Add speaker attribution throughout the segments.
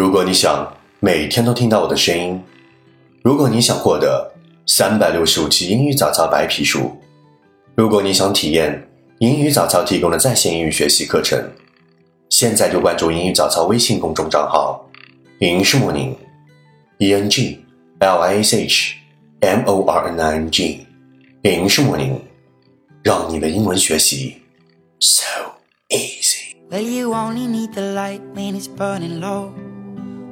Speaker 1: 如果你想每天都听到我的声音，如果你想获得三百六十五期英语早操白皮书，如果你想体验英语早操提供的在线英语学习课程，现在就关注英语早操微信公众账号“英式莫宁 ”，E N G L I S H M O R N I N G，英式莫宁，让你的英文学习 so easy。
Speaker 2: Well, you only need the light when it's burning low.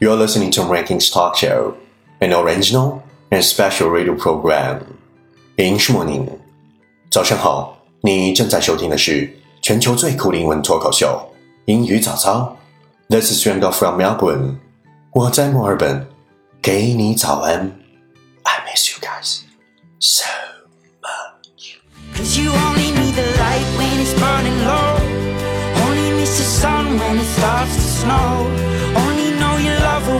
Speaker 1: You're listening to Rankings Talk Show, an original and special radio program. English Morning，早上好，你正在收听的是全球最酷的英文脱口秀《英语早操》。This is Randolph from Melbourne，我在墨尔本，给你早安。I miss you guys so much.
Speaker 2: Cause you only need the light when it's burning low. Only miss the sun when it starts to snow.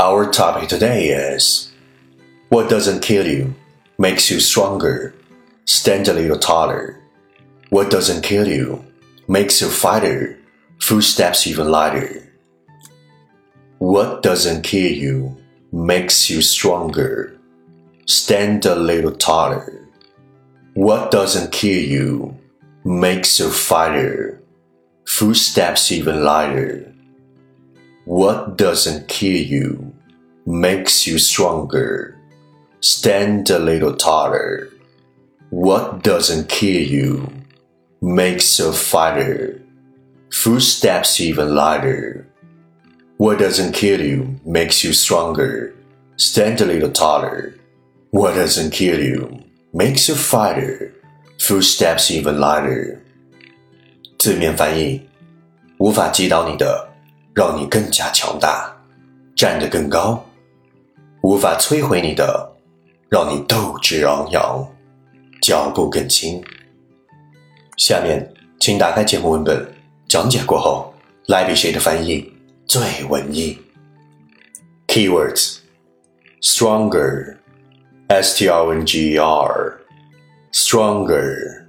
Speaker 1: Our topic today is What doesn't kill you makes you stronger. Stand a little taller. What doesn't kill you makes you fighter. Footsteps even lighter. What doesn't kill you makes you stronger. Stand a little taller. What doesn't kill you makes you fighter. Footsteps even lighter. What doesn't kill you makes you stronger. Stand a little taller. What doesn't kill you makes you fighter. Footsteps even lighter. What doesn't kill you makes you stronger. Stand a little taller. What doesn't kill you makes you fighter. Footsteps even lighter. 字面翻译：无法击倒你的，让你更加强大，站得更高； 无法摧毁你的，让你斗志昂扬，脚步更轻。下面，请打开节目文本，讲解过后，来比谁的翻译最文艺？Keywords: stronger, s t r o n g e r, stronger.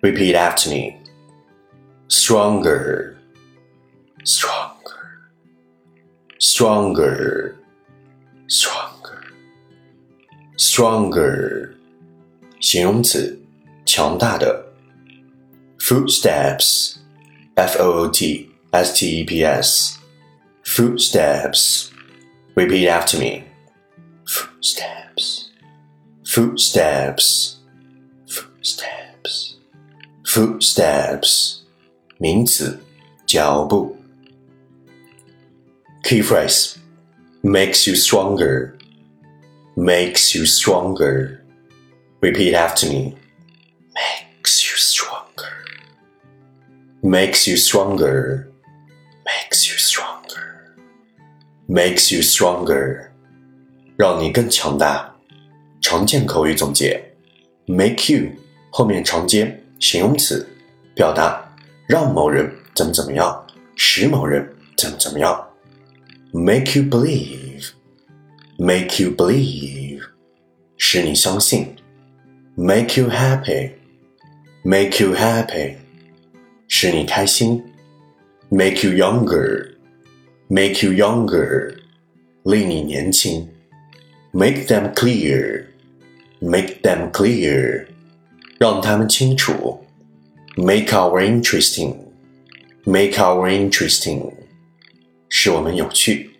Speaker 1: Repeat after me. Stronger, stronger, stronger, stronger, stronger. 形容词，强大的。Footsteps, f o o t s t e p s, footsteps. Repeat after me. Footsteps, footsteps, footsteps, footsteps. 名词，脚步。Key phrase makes you stronger, makes you stronger. Repeat after me. Makes you stronger, makes you stronger, makes you stronger, makes you stronger. 让你更强大。常见口语总结：make you 后面常接形容词，表达让某人怎么怎么样，使某人怎么怎么样。 Make you believe, make you believe，使你相信。Make you happy, make you happy，使你开心。Make you younger, make you younger，令你年轻。Make them clear, make them clear，让他们清楚。Make our interesting, make our interesting， 使我们有趣。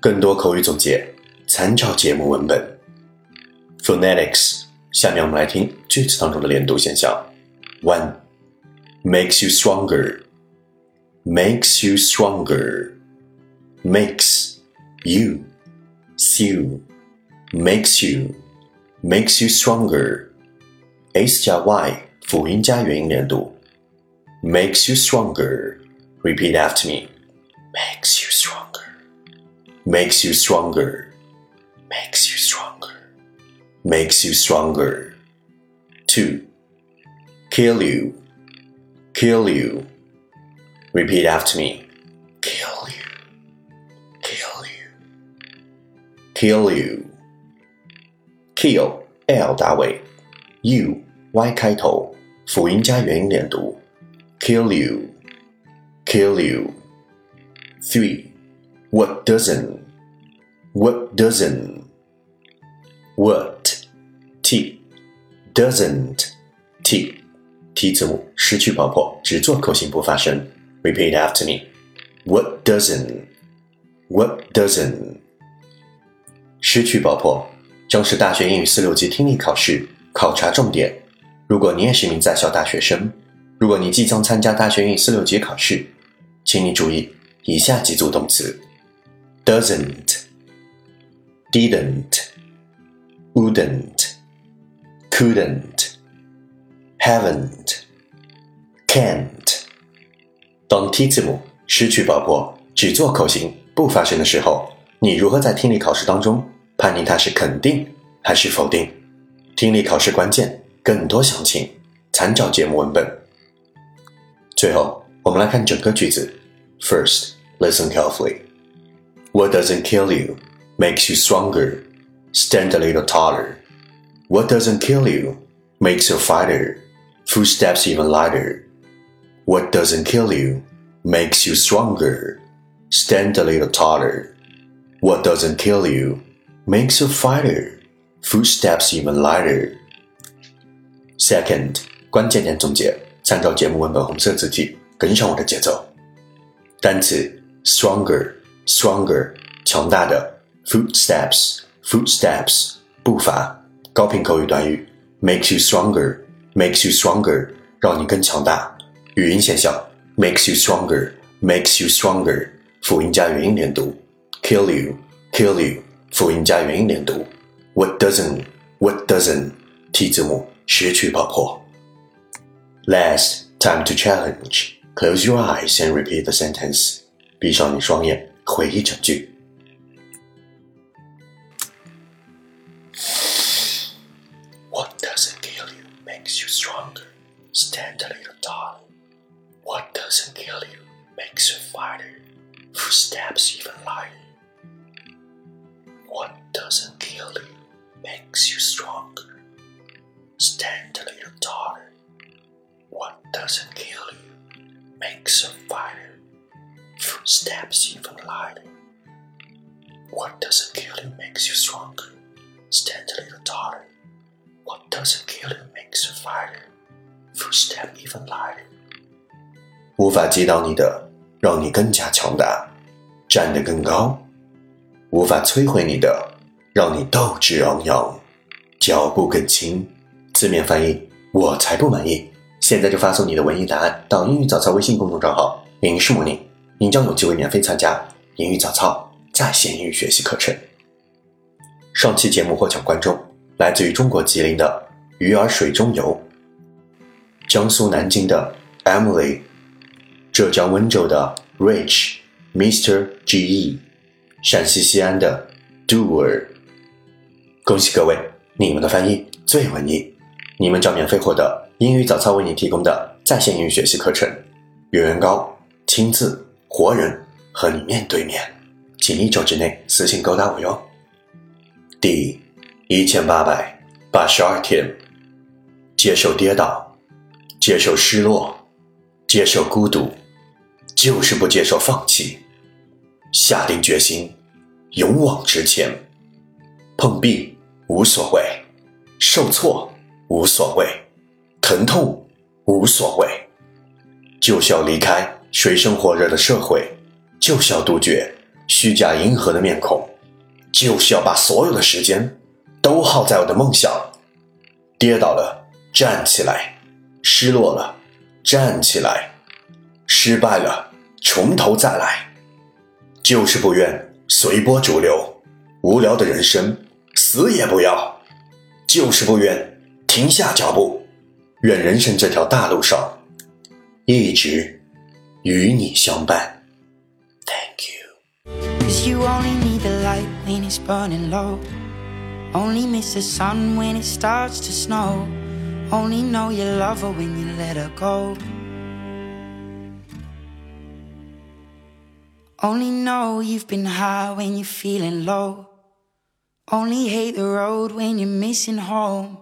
Speaker 1: 更多口语总结，参照节目文本。Phonetics，下面我们来听句子当中的连读现象。One makes you stronger, makes you stronger, makes you, you, makes you, makes you stronger. s 加 y 辅音加元音连读，makes you stronger. Repeat after me. Makes you stronger. Makes you stronger. Makes you stronger. Makes you stronger. Two. Kill you. Kill you. Repeat after me. Kill you. Kill you. Kill you. Kill L 打尾，U Y 开头，辅音加元音连读。Kill you. Kill you. Three. What doesn't? What doesn't? What? T. Doesn't. T. T 字母失去爆破，只做口型不发声。Repeat after me. What doesn't? What doesn't? 失去爆破将是大学英语四六级听力考试考察重点。如果你也是名在校大学生，如果你即将参加大学英语四六级考试，请你注意 以下几组动词：doesn't、didn't、wouldn't、couldn't、haven't、can't。当 T 字母失去爆破，只做口型不发声的时候，你如何在听力考试当中判定它是肯定还是否定？听力考试关键，更多详情参照节目文本。最后，我们来看整个句子。First, listen carefully. What doesn't kill you makes you stronger. Stand a little taller. What doesn't kill you makes you a fighter. Footsteps even lighter. What doesn't kill you makes you stronger. Stand a little taller. What doesn't kill you makes you a fighter. Footsteps even lighter. Second，关键点总结，参照节目文本红色字体，跟上我的节奏。 单词 stronger，stronger，强大的 footsteps，footsteps，步伐，高频口语短语 makes you stronger, makes you stronger，让你更强大。语音现象 makes you stronger, makes you stronger，辅音加元音连读 kill you, you，kill you，辅音加元音连读 what doesn't, what doesn't，t 字母失去爆破。Last time to challenge。Close your eyes and repeat the sentence. 闭上你双眼，回忆整句。What doesn't kill you makes you stronger. Stand a little taller. What doesn't kill you makes you fighter. Footsteps even lighter. What doesn't kill you makes you stronger. Stand a little taller. What doesn't kill you makes a fire. Footsteps even lighter. What doesn't kill you makes you stronger. Stand a little taller. What doesn't kill you makes you fighter. Footstep even lighter. 无法击倒你的，让你更加强大，站得更高；无法摧毁你的，让你斗志昂扬，脚步更轻。字面翻译：我才不满意。现在就发送你的文艺答案到英语早操微信公众账号“英式模拟”，您将有机会免费参加英语早操在线英语学习课程。上期节目获奖观众来自于中国吉林的鱼儿水中游，江苏南京的 Emily，浙江温州的 Rich Mr G E，陕西西安的 Doer。恭喜各位，你们的翻译最文艺，你们将免费获得。英语早操为你提供的在线英语学习课程，圆圆高亲自活人和你面对面，请一周之内私信勾搭我哟。第一千八百八十二天，接受跌倒，接受失落，接受孤独，就是不接受放弃。下定决心，勇往直前，碰壁无所谓，受挫无所谓。疼痛无所谓，就是要离开水深火热的社会，就是要杜绝虚假迎合的面孔，就是要把所有的时间都耗在我的梦想。跌倒了，站起来；失落了，站起来；失败了，从头再来。就是不愿随波逐流，无聊的人生死也不要。就是不愿停下脚步，愿人生这条大路上一直与你相伴。Thank you.
Speaker 2: Cause you only need the light when it's burning low. Only miss the sun when it starts to snow. Only know you love her when you let her go. Only know you've been high when you're feeling low. Only hate the road when you're missing home.